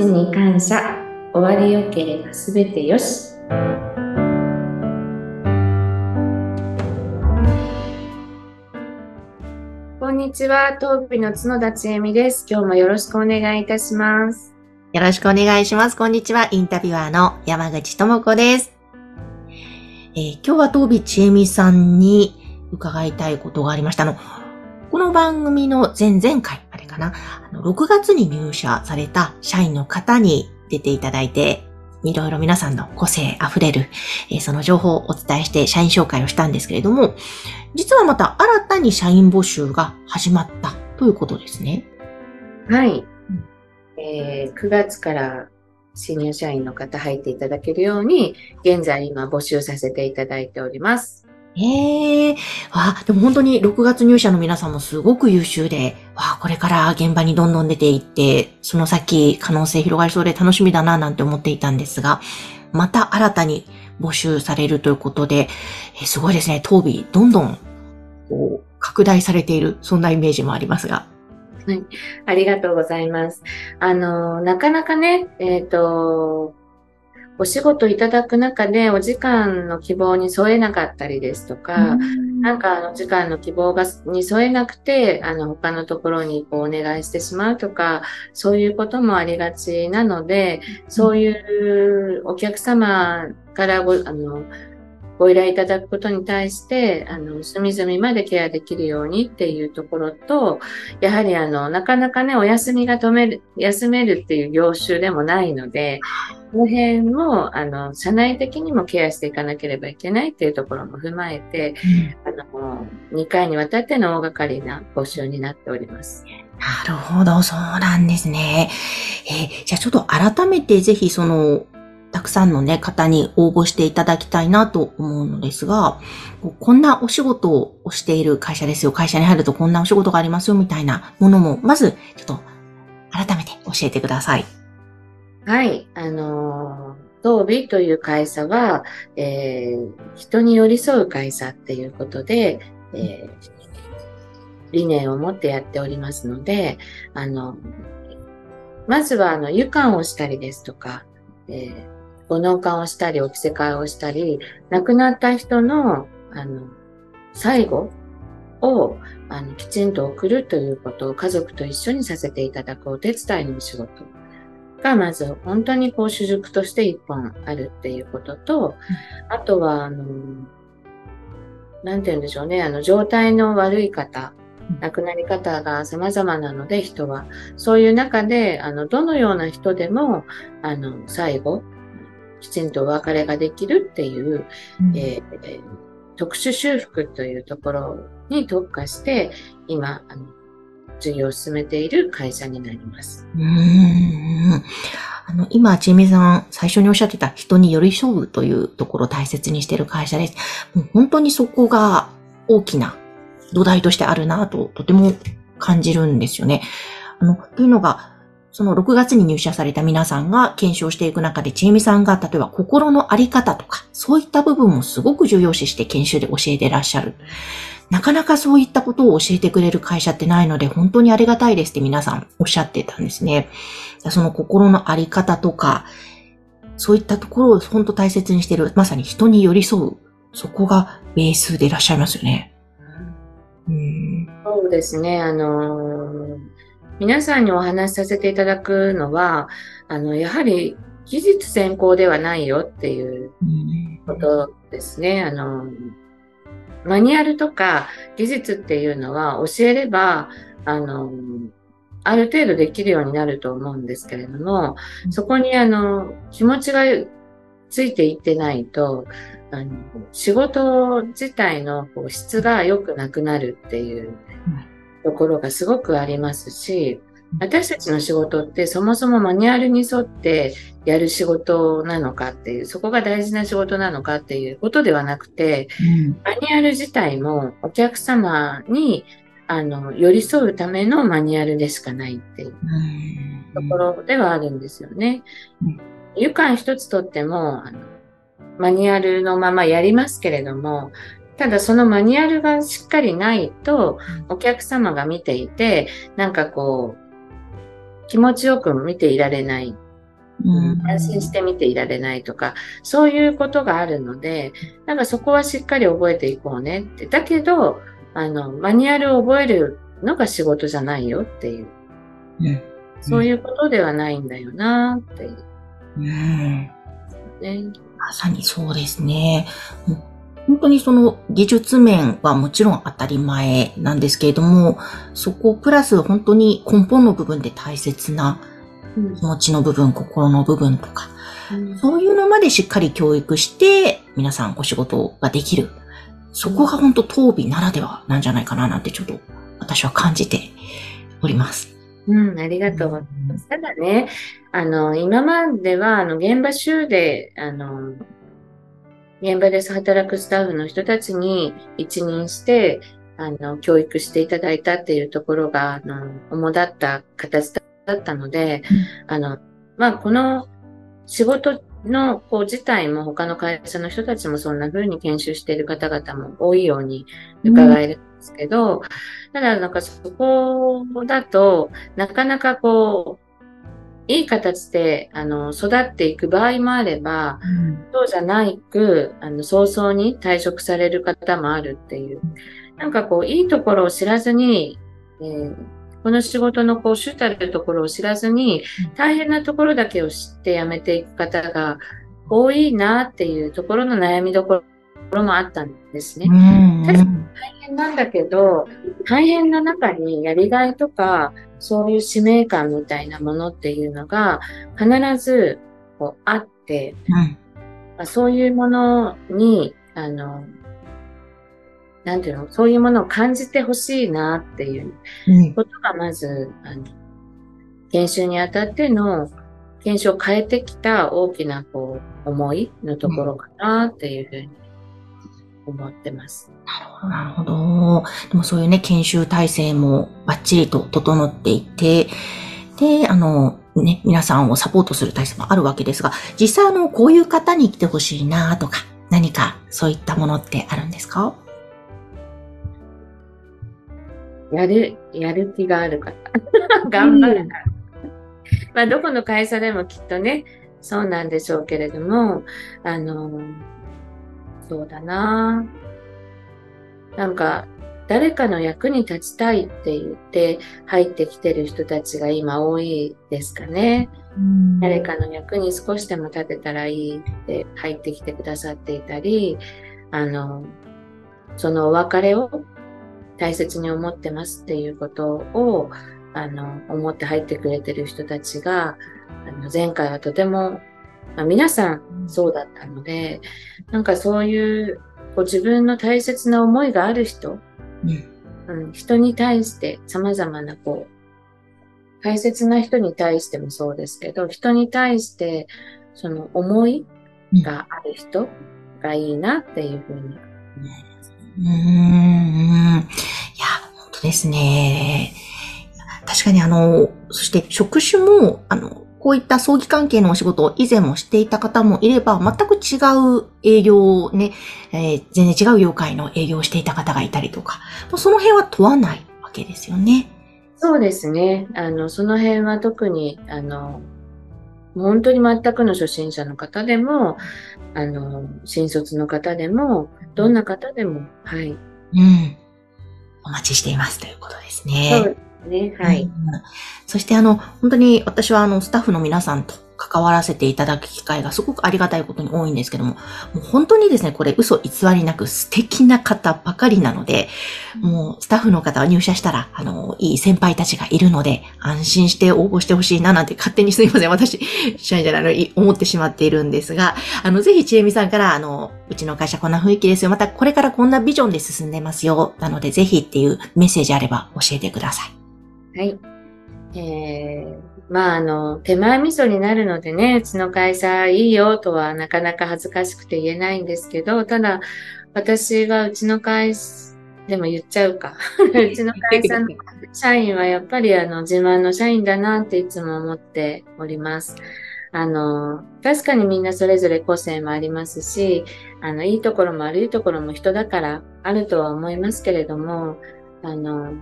ちに感謝終わりよければすべてよしこんにちは、東美の角田千恵美です。今日もよろしくお願いいたします。よろしくお願いします。こんにちは。インタビュアーの山口智子です。えー今日は東美千恵美さんに伺いたいことがありました。あの、この番組の前々回、あれかな、あの6月に入社された社員の方に出ていただいて、いろいろ皆さんの個性あふれる、えーその情報をお伝えして社員紹介をしたんですけれども、実はまた新たに社員募集が始まったということですね。はい。えー9月から新入社員の方入っていただけるように、現在今募集させていただいております。ええあ、でも本当に6月入社の皆さんもすごく優秀で、わあ、これから現場にどんどん出ていって、その先可能性広がりそうで楽しみだななんて思っていたんですが、また新たに募集されるということで、えすごいですね、当備どんどんこう拡大されている、そんなイメージもありますが。はいありがとうございます。あの、なかなかね、えっ、と、お仕事いただく中でお時間の希望に添えなかったりですとか、なんかあの時間の希望がに添えなくて、あの他のところにこうお願いしてしまうとか、そういうこともありがちなので、そういうお客様からごあのご依頼いただくことに対して、あの隅々までケアできるようにっていうところと、やはりあのなかなかね、お休みが止める、休めるっていう業種でもないので、この辺も、あの、社内的にもケアしていかなければいけないっていうところも踏まえて、あの、2回にわたっての大掛かりな募集になっております。なるほど、そうなんですね。えーじゃあちょっと改めてぜひその、たくさんのね、方に応募していただきたいなと思うのですが、こんなお仕事をしている会社ですよ。会社に入るとこんなお仕事がありますよ、みたいなものも、まず、ちょっと、改めて教えてください。はい。あのー、東美という会社は、えー人に寄り添う会社っていうことで、えー理念を持ってやっておりますので、あの、まずは、あの、湯管をしたりですとか、えーご納棺をしたり、お着せ替えをしたり、亡くなった人の、あの、最後を、あの、きちんと送るということを家族と一緒にさせていただくお手伝いのお仕事が、まず本当にこう主軸として一本あるっていうことと、あとは、あの、なんて言うんでしょうね、あの、状態の悪い方、亡くなり方が様々なので、人は。そういう中で、あの、どのような人でも、あの、最後、きちんとお別れができるっていう、えーえー特殊修復というところに特化して、今、あの、授業を進めている会社になります。うーんあの、今、ちえみさん、最初におっしゃってた人に寄り添うというところを大切にしている会社です。もう本当にそこが大きな土台としてあるなと、とても感じるんですよね。あの、というのが、その6月に入社された皆さんが検証していく中で、ちえみさんが例えば心のあり方とか、そういった部分もすごく重要視して研修で教えてらっしゃる。なかなかそういったことを教えてくれる会社ってないので、本当にありがたいですって皆さんおっしゃってたんですね。その心のあり方とか、そういったところを本当大切にしている、まさに人に寄り添う、そこがベースでいらっしゃいますよね。うん。そうですね。あのー皆さんにお話しさせていただくのは、あの、やはり技術専攻ではないよっていうことですね。あの、マニュアルとか技術っていうのは教えれば、あの、ある程度できるようになると思うんですけれども、そこにあの、気持ちがついていってないと、あの、仕事自体のこう質が良くなくなるっていうところがすごくありますし、私たちの仕事ってそもそもマニュアルに沿ってやる仕事なのかっていう、そこが大事な仕事なのかっていうことではなくて、マニュアル自体もお客様にあの寄り添うためのマニュアルでしかないっていうところではあるんですよね。うん。愉快一つとってもあの、マニュアルのままやりますけれども、ただそのマニュアルがしっかりないと、お客様が見ていて、なんかこう、気持ちよく見ていられないうん、安心して見ていられないとか、そういうことがあるので、なんかそこはしっかり覚えていこうねって。だけど、あの、マニュアルを覚えるのが仕事じゃないよっていう。うん、そういうことではないんだよなっていう。うん。ね、まさにそうですね。本当にその技術面はもちろん当たり前なんですけれども、そこプラス本当に根本の部分で大切な気持ちの部分、心の部分とか、そういうのまでしっかり教育して皆さんお仕事ができる。そこが本当当美ならではなんじゃないかななんてちょっと私は感じております。うん、ありがとうございます。ただね、あの、今までは、あの、現場集で、あの、現場で働くスタッフの人たちに一任して、あの、教育していただいたっていうところが、あの、主だった形だったので、あの、まあ、この仕事の、こう、自体も他の会社の人たちもそんな風に研修している方々も多いように伺えるんですけど、うん、ただなんかそこだと、なかなかこう、いい形で、あの、育っていく場合もあれば、うん、そうじゃないく、あの、早々に退職される方もあるっていう。なんかこう、いいところを知らずに、えー、この仕事のこう、主たるところを知らずに、大変なところだけを知って辞めていく方が多いなっていうところの悩みどころもあったんですね。確かに大変なんだけど、大変な中にやりがいとか、そういう使命感みたいなものっていうのが必ずこうあって、うん、そういうものに、あの、なんていうの、そういうものを感じてほしいなっていうことがまず、あの研修にあたっての研修を変えてきた大きなこう思いのところかなっていうふうに思ってます。なるほど。でもそういうね、研修体制もバッチリと整っていて、で、あの、ね、皆さんをサポートする体制もあるわけですが、実際あの、こういう方に来てほしいなとか、何かそういったものってあるんですか？やる、やる気がある方。頑張るから。まあ、どこの会社でもきっとね、そうなんでしょうけれども、あの、そうだななんか、誰かの役に立ちたいって言って入ってきてる人たちが今多いですかね。誰かの役に少しでも立てたらいいって入ってきてくださっていたり、あの、そのお別れを大切に思ってますっていうことを、あの、思って入ってくれてる人たちが、あの前回はとてもまあ、皆さんそうだったので、なんかそういうこう自分の大切な思いがある人、うん、うん、人に対して様々なこう、大切な人に対してもそうですけど、人に対してその思いがある人がいいなっていうふうに思います。うん。いや、本当ですね。確かにあの、そして職種も、あの、こういった葬儀関係のお仕事を以前もしていた方もいれば、全く違う営業をね、えー、全然違う業界の営業をしていた方がいたりとか、その辺は問わないわけですよね。そうですね。あの、その辺は特に、あの、本当に全くの初心者の方でも、あの、新卒の方でも、どんな方でも、はい。うん。お待ちしていますということですね。そうね。はい。うん、そしてあの、本当に私はあの、スタッフの皆さんと関わらせていただく機会がすごくありがたいことに多いんですけども、もう本当にですね、これ嘘偽りなく素敵な方ばかりなので、もうスタッフの方は入社したら、あの、いい先輩たちがいるので、安心して応募してほしいななんて勝手にすいません。私、社員じゃないのに思ってしまっているんですが、あの、ぜひちえみさんから、あの、うちの会社こんな雰囲気ですよ。またこれからこんなビジョンで進んでますよ。なのでぜひっていうメッセージあれば教えてください。はい。えー、まあ、あの、手前味噌になるのでね、うちの会社いいよとはなかなか恥ずかしくて言えないんですけど、ただ、私はうちの会社、でも言っちゃうか。うちの会社の社員はやっぱりあの自慢の社員だなっていつも思っております。あの、確かにみんなそれぞれ個性もありますし、あの、いいところも悪いところも人だからあるとは思いますけれども、あの、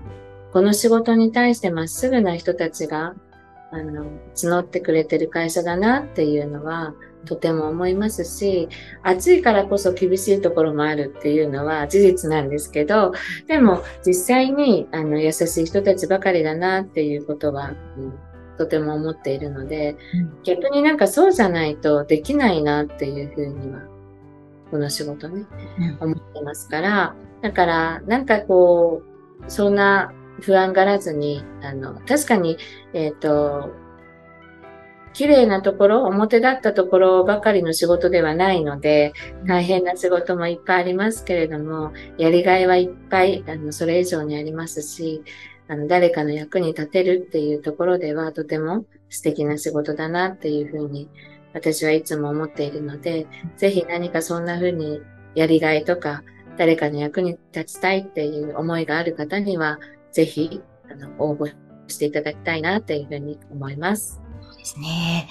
この仕事に対してまっすぐな人たちがあの、募ってくれてる会社だなっていうのは、とても思いますし、暑いからこそ厳しいところもあるっていうのは事実なんですけど、でも実際にあの優しい人たちばかりだなっていうことは、うん、とても思っているので、うん、逆になんかそうじゃないとできないなっていうふうには、この仕事ね、うん、思ってますから、だからなんかこう、そんな不安がらずに、あの、確かに、えっ、ー、と、綺麗なところ、表だったところばかりの仕事ではないので、大変な仕事もいっぱいありますけれども、やりがいはいっぱい、あの、それ以上にありますし、あの、誰かの役に立てるっていうところでは、とても素敵な仕事だなっていうふうに、私はいつも思っているので、ぜひ何かそんなふうにやりがいとか、誰かの役に立ちたいっていう思いがある方には、ぜひ、あの、応募していただきたいなっていうふうに思います。ですね。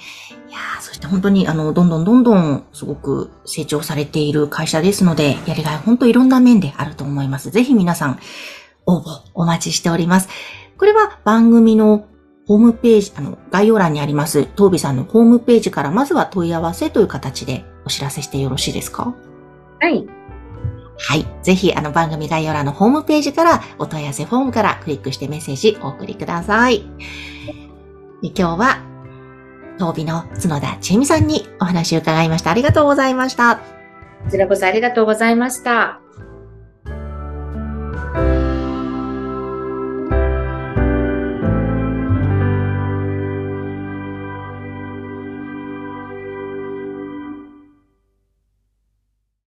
いやそして本当に、あの、どんどんどんどん、すごく成長されている会社ですので、やりがい本当いろんな面であると思います。ぜひ皆さん、応募お待ちしております。これは番組のホームページ、あの、概要欄にあります、東美さんのホームページから、まずは問い合わせという形でお知らせしてよろしいですか？はい。はい。ぜひ、あの番組概要欄のホームページからお問い合わせフォームからクリックしてメッセージお送りください。今日は、東美の角田千恵美さんにお話を伺いました。ありがとうございました。こちらこそありがとうございました。